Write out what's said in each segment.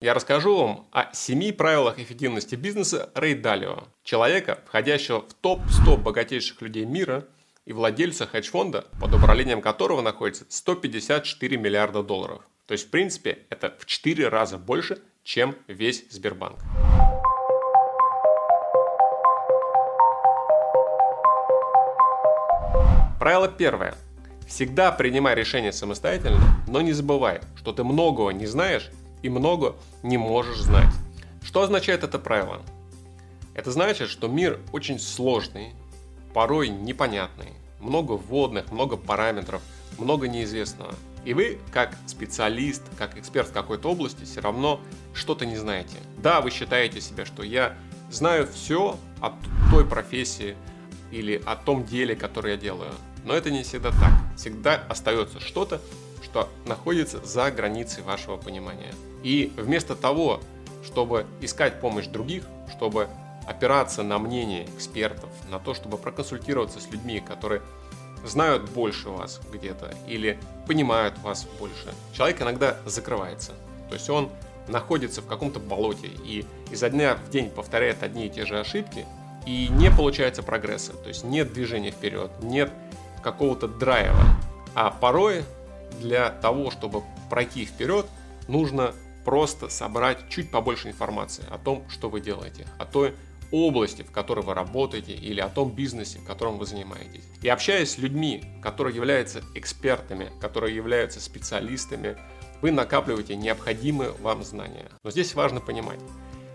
Я расскажу вам о семи правилах эффективности бизнеса Рэй Далио, человека, входящего в топ-100 богатейших людей мира и владельца хедж-фонда, под управлением которого находится 154 миллиарда долларов. То есть, в принципе, это в 4 раза больше, чем весь Сбербанк. Правило первое. Всегда принимай решение самостоятельно, но не забывай, что ты многого не знаешь и много не можешь знать. Что означает это правило? Это значит, что мир очень сложный, порой непонятный, много вводных, много параметров, много неизвестного. И вы, как специалист, как эксперт в какой-то области, все равно что-то не знаете. Да, вы считаете себя, что я знаю все о той профессии или о том деле, которое я делаю. Но это не всегда так. Всегда остается что-то, что находится за границей вашего понимания. И вместо того, чтобы искать помощь других, чтобы опираться на мнение экспертов, на то, чтобы проконсультироваться с людьми, которые знают больше вас где-то или понимают вас больше, человек иногда закрывается. То есть он находится в каком-то болоте и изо дня в день повторяет одни и те же ошибки, и не получается прогресса, то есть нет движения вперед, нет какого-то драйва. А порой для того, чтобы пройти вперед, нужно просто собрать чуть побольше информации о том, что вы делаете, о той области, в которой вы работаете, или о том бизнесе, которым вы занимаетесь. И общаясь с людьми, которые являются экспертами, которые являются специалистами, вы накапливаете необходимые вам знания. Но здесь важно понимать,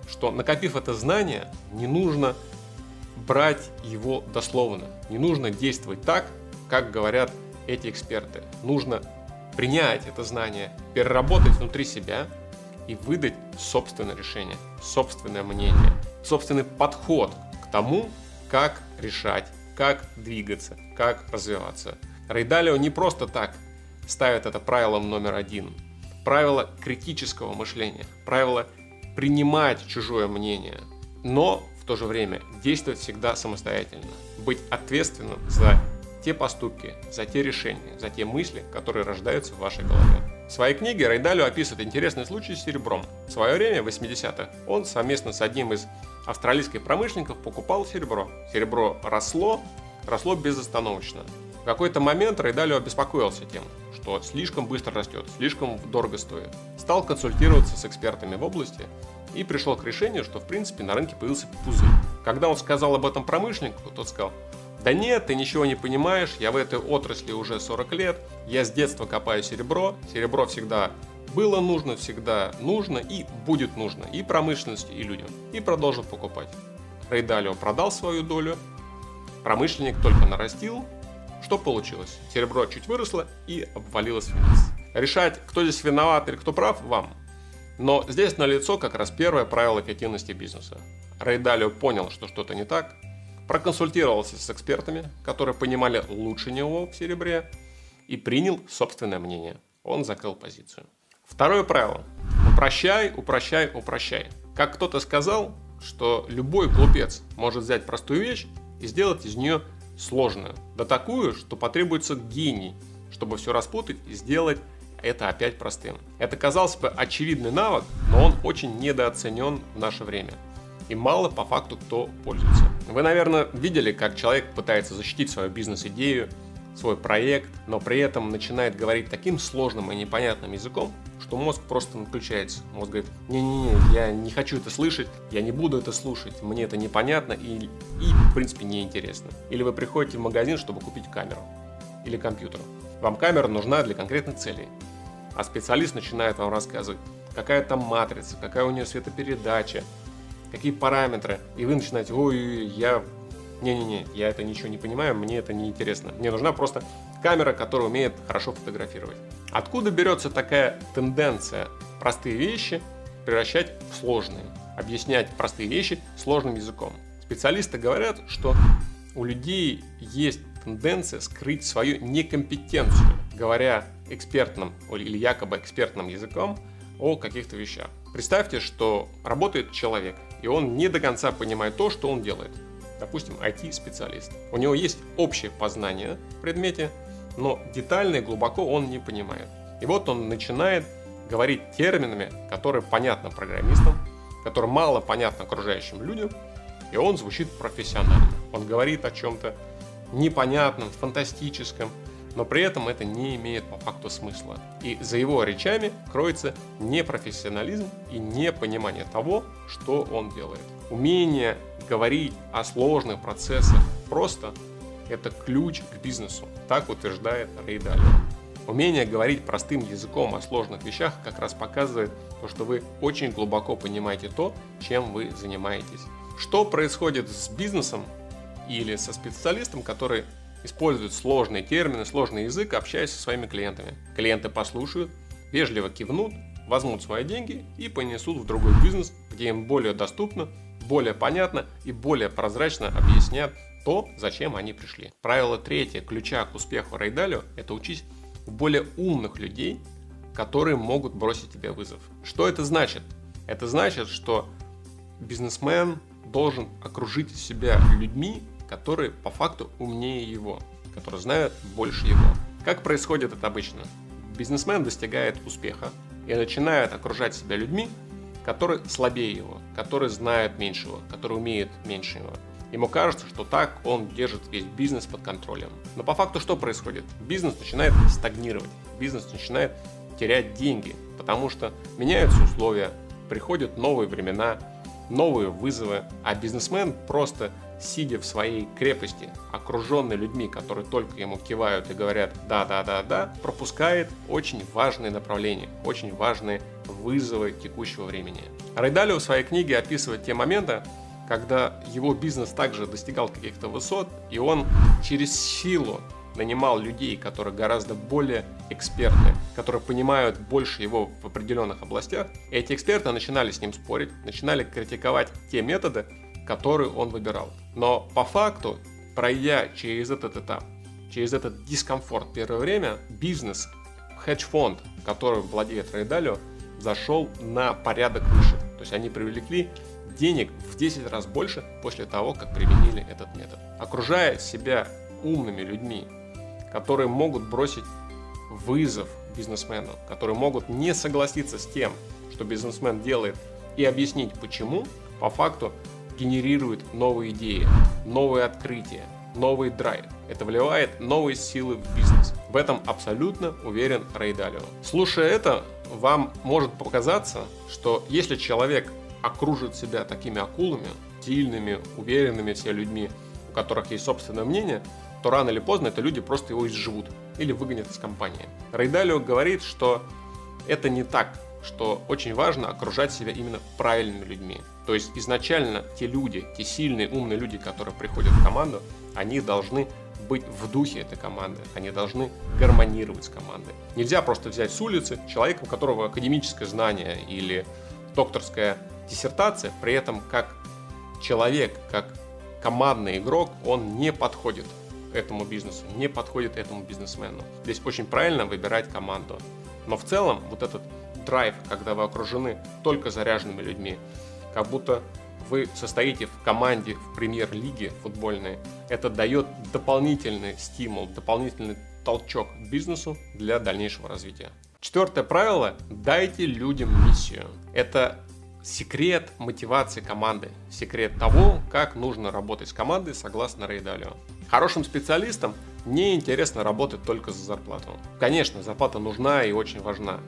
что накопив это знание, не нужно брать его дословно. Не нужно действовать так, как говорят эти эксперты. Нужно принять это знание, переработать внутри себя и выдать собственное решение, собственное мнение, собственный подход к тому, как решать, как двигаться, как развиваться. Рейдалио не просто так ставит это правилом номер один. Правило критического мышления, правило принимать чужое мнение, но в то же время действовать всегда самостоятельно, быть ответственным за те поступки, за те решения, за те мысли, которые рождаются в вашей голове. В своей книге Райдалю описывает интересный случай с серебром. В свое время, в 80-х, он совместно с одним из австралийских промышленников покупал серебро. Серебро росло, росло безостановочно. В какой-то момент Райдалю обеспокоился тем, что слишком быстро растет, слишком дорого стоит. Стал консультироваться с экспертами в области и пришел к решению, что в принципе на рынке появился пузырь. Когда он сказал об этом промышленнику, тот сказал, да нет, ты ничего не понимаешь, я в этой отрасли уже 40 лет, я с детства копаю серебро, серебро всегда было нужно, всегда нужно и будет нужно и промышленности, и людям. И продолжил покупать. Рейдалио продал свою долю, промышленник только нарастил. Что получилось? Серебро чуть выросло и обвалилось вниз. Решать, кто здесь виноват или кто прав, вам. Но здесь налицо как раз первое правило эффективности бизнеса. Рейдалио понял, что что-то не так, проконсультировался с экспертами, которые понимали лучше него в серебре, и принял собственное мнение. Он закрыл позицию. Второе правило. Упрощай, упрощай, упрощай. Как кто-то сказал, что любой глупец может взять простую вещь и сделать из нее сложную. Да такую, что потребуется гений, чтобы все распутать и сделать это опять простым. Это, казалось бы, очевидный навык, но он очень недооценен в наше время и мало по факту кто пользуется. Вы, наверное, видели, как человек пытается защитить свою бизнес-идею, свой проект, но при этом начинает говорить таким сложным и непонятным языком, что мозг просто включается. Мозг говорит, не-не-не, я не хочу это слышать, я не буду это слушать, мне это непонятно и, и в принципе неинтересно. Или вы приходите в магазин, чтобы купить камеру или компьютер. Вам камера нужна для конкретной цели, а специалист начинает вам рассказывать, какая там матрица, какая у нее светопередача, какие параметры, и вы начинаете, ой, я, не-не-не, я это ничего не понимаю, мне это не интересно. Мне нужна просто камера, которая умеет хорошо фотографировать. Откуда берется такая тенденция простые вещи превращать в сложные, объяснять простые вещи сложным языком? Специалисты говорят, что у людей есть тенденция скрыть свою некомпетенцию, говоря экспертным или якобы экспертным языком о каких-то вещах. Представьте, что работает человек, и он не до конца понимает то, что он делает. Допустим, IT-специалист. У него есть общее познание в предмете, но детально и глубоко он не понимает. И вот он начинает говорить терминами, которые понятны программистам, которые мало понятны окружающим людям, и он звучит профессионально. Он говорит о чем-то непонятном, фантастическом, но при этом это не имеет по факту смысла. И за его речами кроется непрофессионализм и непонимание того, что он делает. Умение говорить о сложных процессах просто – это ключ к бизнесу, так утверждает Рей Далио. Умение говорить простым языком о сложных вещах как раз показывает то, что вы очень глубоко понимаете то, чем вы занимаетесь. Что происходит с бизнесом или со специалистом, который использует сложные термины, сложный язык, общаясь со своими клиентами. Клиенты послушают, вежливо кивнут, возьмут свои деньги и понесут в другой бизнес, где им более доступно, более понятно и более прозрачно объяснят то, зачем они пришли. Правило третье ключа к успеху Рейдалио – это учись у более умных людей, которые могут бросить тебе вызов. Что это значит? Это значит, что бизнесмен должен окружить себя людьми, которые по факту умнее его, которые знают больше его. Как происходит это обычно? Бизнесмен достигает успеха и начинает окружать себя людьми, которые слабее его, которые знают меньше его, которые умеют меньше его. Ему кажется, что так он держит весь бизнес под контролем. Но по факту что происходит? Бизнес начинает стагнировать, бизнес начинает терять деньги, потому что меняются условия, приходят новые времена, новые вызовы, а бизнесмен просто сидя в своей крепости, окруженный людьми, которые только ему кивают и говорят «да-да-да-да», пропускает очень важные направления, очень важные вызовы текущего времени. Райдалио в своей книге описывает те моменты, когда его бизнес также достигал каких-то высот, и он через силу нанимал людей, которые гораздо более экспертны, которые понимают больше его в определенных областях. Эти эксперты начинали с ним спорить, начинали критиковать те методы, который он выбирал. Но по факту, пройдя через этот этап, через этот дискомфорт первое время, бизнес, хедж-фонд, который владеет Рейдалио, зашел на порядок выше. То есть они привлекли денег в 10 раз больше после того, как применили этот метод. Окружая себя умными людьми, которые могут бросить вызов бизнесмену, которые могут не согласиться с тем, что бизнесмен делает, и объяснить почему, по факту генерирует новые идеи, новые открытия, новый драйв. Это вливает новые силы в бизнес. В этом абсолютно уверен Рэй Далио. Слушая это, вам может показаться, что если человек окружит себя такими акулами, сильными, уверенными все людьми, у которых есть собственное мнение, то рано или поздно это люди просто его изживут или выгонят из компании. Рейдалио говорит, что это не так, что очень важно окружать себя именно правильными людьми. То есть изначально те люди, те сильные, умные люди, которые приходят в команду, они должны быть в духе этой команды, они должны гармонировать с командой. Нельзя просто взять с улицы человека, у которого академическое знание или докторская диссертация, при этом как человек, как командный игрок, он не подходит этому бизнесу, не подходит этому бизнесмену. Здесь очень правильно выбирать команду. Но в целом вот этот драйв, когда вы окружены только заряженными людьми, как будто вы состоите в команде в премьер-лиге футбольной, это дает дополнительный стимул, дополнительный толчок бизнесу для дальнейшего развития. Четвертое правило – дайте людям миссию. Это секрет мотивации команды, секрет того, как нужно работать с командой согласно Рейдалио. Хорошим специалистам не интересно работать только за зарплату. Конечно, зарплата нужна и очень важна,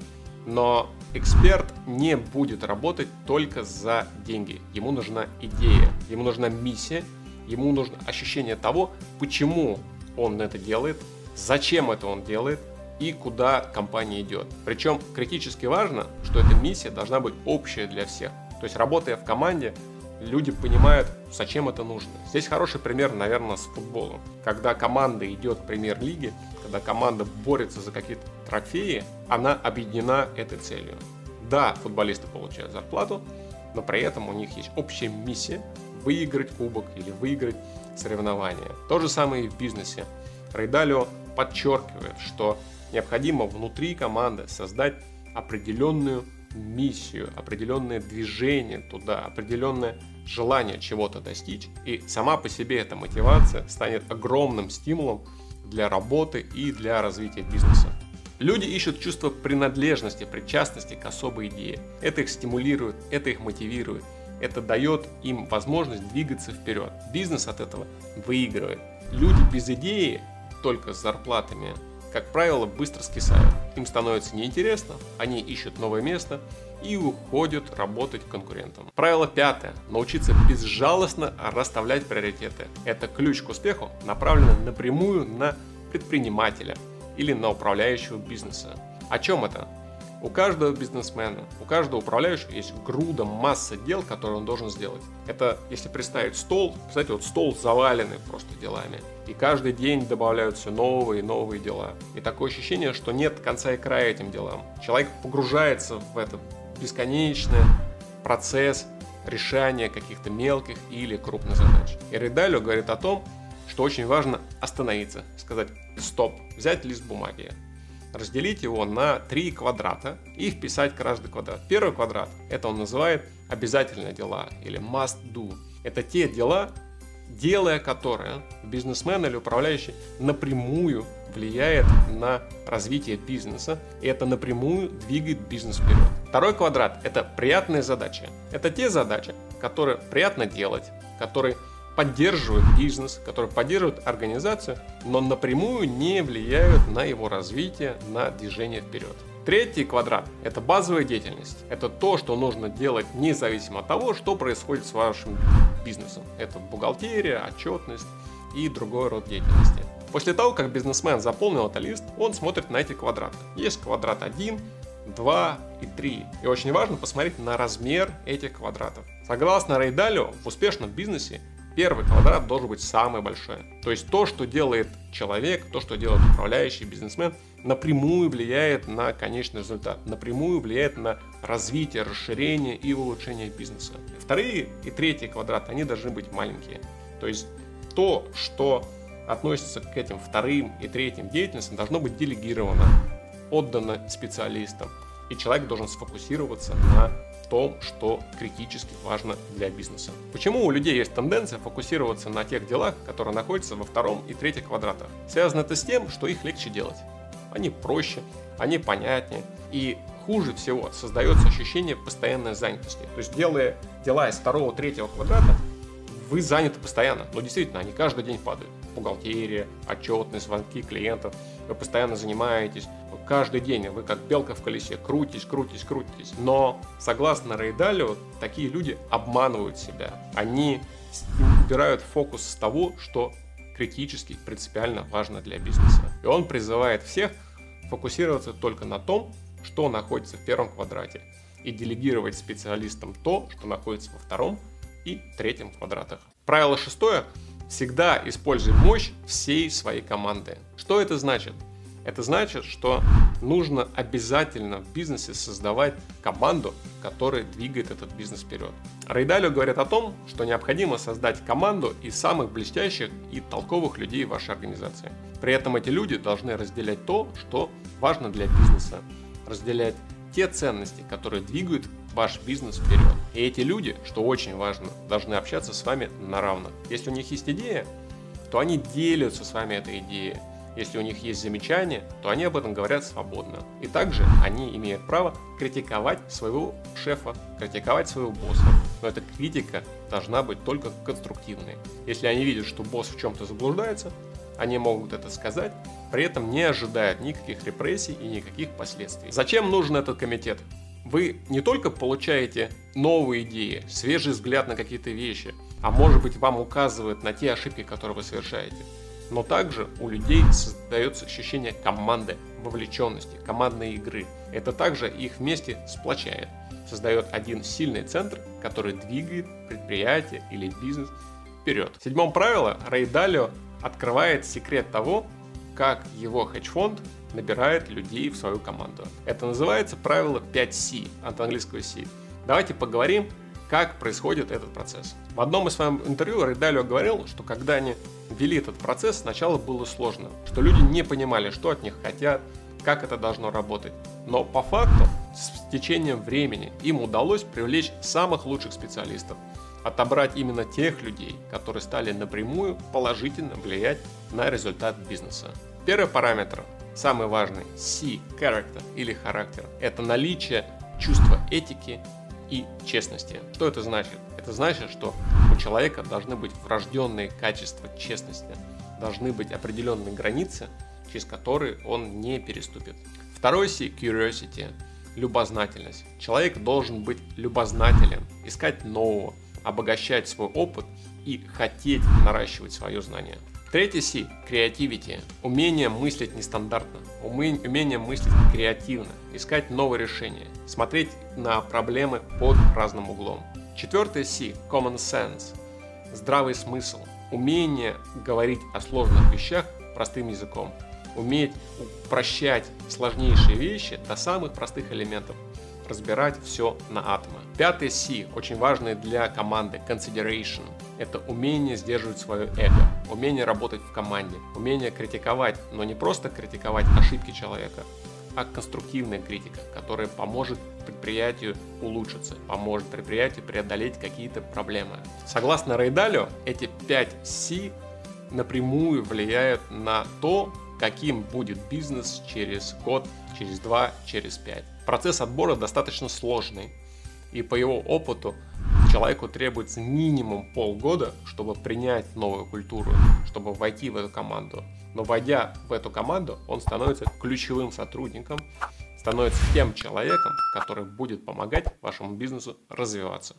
но эксперт не будет работать только за деньги. Ему нужна идея, ему нужна миссия, ему нужно ощущение того, почему он это делает, зачем это он делает и куда компания идет. Причем критически важно, что эта миссия должна быть общая для всех. То есть работая в команде, люди понимают, зачем это нужно. Здесь хороший пример, наверное, с футболом. Когда команда идет в премьер-лиге, когда команда борется за какие-то трофеи, она объединена этой целью. Да, футболисты получают зарплату, но при этом у них есть общая миссия выиграть кубок или выиграть соревнования. То же самое и в бизнесе. Рейдалио подчеркивает, что необходимо внутри команды создать определенную миссию, определенное движение туда, определенное желание чего-то достичь. И сама по себе эта мотивация станет огромным стимулом для работы и для развития бизнеса. Люди ищут чувство принадлежности, причастности к особой идее. Это их стимулирует, это их мотивирует. Это дает им возможность двигаться вперед. Бизнес от этого выигрывает. Люди без идеи, только с зарплатами, как правило, быстро скисают. Им становится неинтересно, они ищут новое место и уходят работать конкурентам. Правило пятое. Научиться безжалостно расставлять приоритеты. Это ключ к успеху, направленный напрямую на предпринимателя или на управляющего бизнеса. О чем это? У каждого бизнесмена, у каждого управляющего есть груда, масса дел, которые он должен сделать. Это, если представить стол, кстати, вот стол заваленный просто делами. И каждый день добавляются новые и новые дела. И такое ощущение, что нет конца и края этим делам. Человек погружается в этот бесконечный процесс решения каких-то мелких или крупных задач. И Рейдалио говорит о том, что очень важно остановиться, сказать стоп, взять лист бумаги, разделить его на три квадрата и вписать каждый квадрат. Первый квадрат, это он называет обязательные дела или must do. Это те дела, делая которые бизнесмен или управляющий напрямую влияет на развитие бизнеса, и это напрямую двигает бизнес вперед. Второй квадрат – это приятные задачи. Это те задачи, которые приятно делать, которые поддерживают бизнес, которые поддерживают организацию, но напрямую не влияют на его развитие, на движение вперед. Третий квадрат – это базовая деятельность. Это то, что нужно делать независимо от того, что происходит с вашим бизнесом. Это бухгалтерия, отчетность и другой род деятельности. После того, как бизнесмен заполнил этот лист, он смотрит на эти квадраты. Есть квадрат 1, 2 и 3. И очень важно посмотреть на размер этих квадратов. Согласно Рейдалю, в успешном бизнесе первый квадрат должен быть самый большой. То есть то, что делает человек, то, что делает управляющий бизнесмен, напрямую влияет на конечный результат, напрямую влияет на развитие, расширение и улучшение бизнеса. Вторые и третий квадрат, они должны быть маленькие. То есть то, что относится к этим вторым и третьим деятельностям, должно быть делегировано, отдано специалистам. И человек должен сфокусироваться на том, что критически важно для бизнеса. Почему у людей есть тенденция фокусироваться на тех делах, которые находятся во втором и третьем квадратах? Связано это с тем, что их легче делать. Они проще, они понятнее. И хуже всего создается ощущение постоянной занятости. То есть делая дела из второго, третьего квадрата, вы заняты постоянно. Но действительно, они каждый день падают. Бухгалтерия, отчетность, звонки клиентов. Вы постоянно занимаетесь. Каждый день вы как белка в колесе крутитесь, крутитесь, крутитесь. Но, согласно Рейдалю, такие люди обманывают себя. Они убирают фокус с того, что критически, принципиально важно для бизнеса. И он призывает всех фокусироваться только на том, что находится в первом квадрате, и делегировать специалистам то, что находится во втором и третьем квадратах. Правило шестое. Всегда используй мощь всей своей команды. Что это значит? Это значит, что нужно обязательно в бизнесе создавать команду, которая двигает этот бизнес вперед. Рейдалио говорит о том, что необходимо создать команду из самых блестящих и толковых людей в вашей организации. При этом эти люди должны разделять то, что важно для бизнеса, разделять те ценности, которые двигают ваш бизнес вперед. И эти люди, что очень важно, должны общаться с вами на равных. Если у них есть идея, то они делятся с вами этой идеей. Если у них есть замечания, то они об этом говорят свободно. И также они имеют право критиковать своего шефа, критиковать своего босса. Но эта критика должна быть только конструктивной. Если они видят, что босс в чем-то заблуждается, они могут это сказать, при этом не ожидают никаких репрессий и никаких последствий. Зачем нужен этот комитет? Вы не только получаете новые идеи, свежий взгляд на какие-то вещи, а может быть вам указывают на те ошибки, которые вы совершаете, но также у людей создается ощущение команды, вовлеченности, командной игры. Это также их вместе сплочает, создает один сильный центр, который двигает предприятие или бизнес вперед. В седьмом правиле Рэй Далио открывает секрет того, как его хедж-фонд набирает людей в свою команду. Это называется правило 5C от английского C. Давайте поговорим, как происходит этот процесс. В одном из своих интервью Рейдалио говорил, что когда они вели этот процесс, сначала было сложно, что люди не понимали, что от них хотят, как это должно работать. Но по факту, с течением времени им удалось привлечь самых лучших специалистов, отобрать именно тех людей, которые стали напрямую положительно влиять на результат бизнеса. Первый параметр самый важный C – character или характер. Это наличие чувства этики и честности. Что это значит? Это значит, что у человека должны быть врожденные качества честности, должны быть определенные границы, через которые он не переступит. Второй C – curiosity – любознательность. Человек должен быть любознателен, искать нового, обогащать свой опыт и хотеть наращивать свое знание. Третий C – креативити. Умение мыслить нестандартно, умение мыслить креативно, искать новые решения, смотреть на проблемы под разным углом. Четвертый C – common sense. Здравый смысл. Умение говорить о сложных вещах простым языком. Уметь упрощать сложнейшие вещи до самых простых элементов разбирать все на атомы. Пятый C, очень важный для команды, consideration. Это умение сдерживать свое эго, умение работать в команде, умение критиковать, но не просто критиковать ошибки человека, а конструктивная критика, которая поможет предприятию улучшиться, поможет предприятию преодолеть какие-то проблемы. Согласно Рейдалю, эти 5 C напрямую влияют на то, каким будет бизнес через год, через два, через пять. Процесс отбора достаточно сложный, и по его опыту человеку требуется минимум полгода, чтобы принять новую культуру, чтобы войти в эту команду. Но войдя в эту команду, он становится ключевым сотрудником, становится тем человеком, который будет помогать вашему бизнесу развиваться.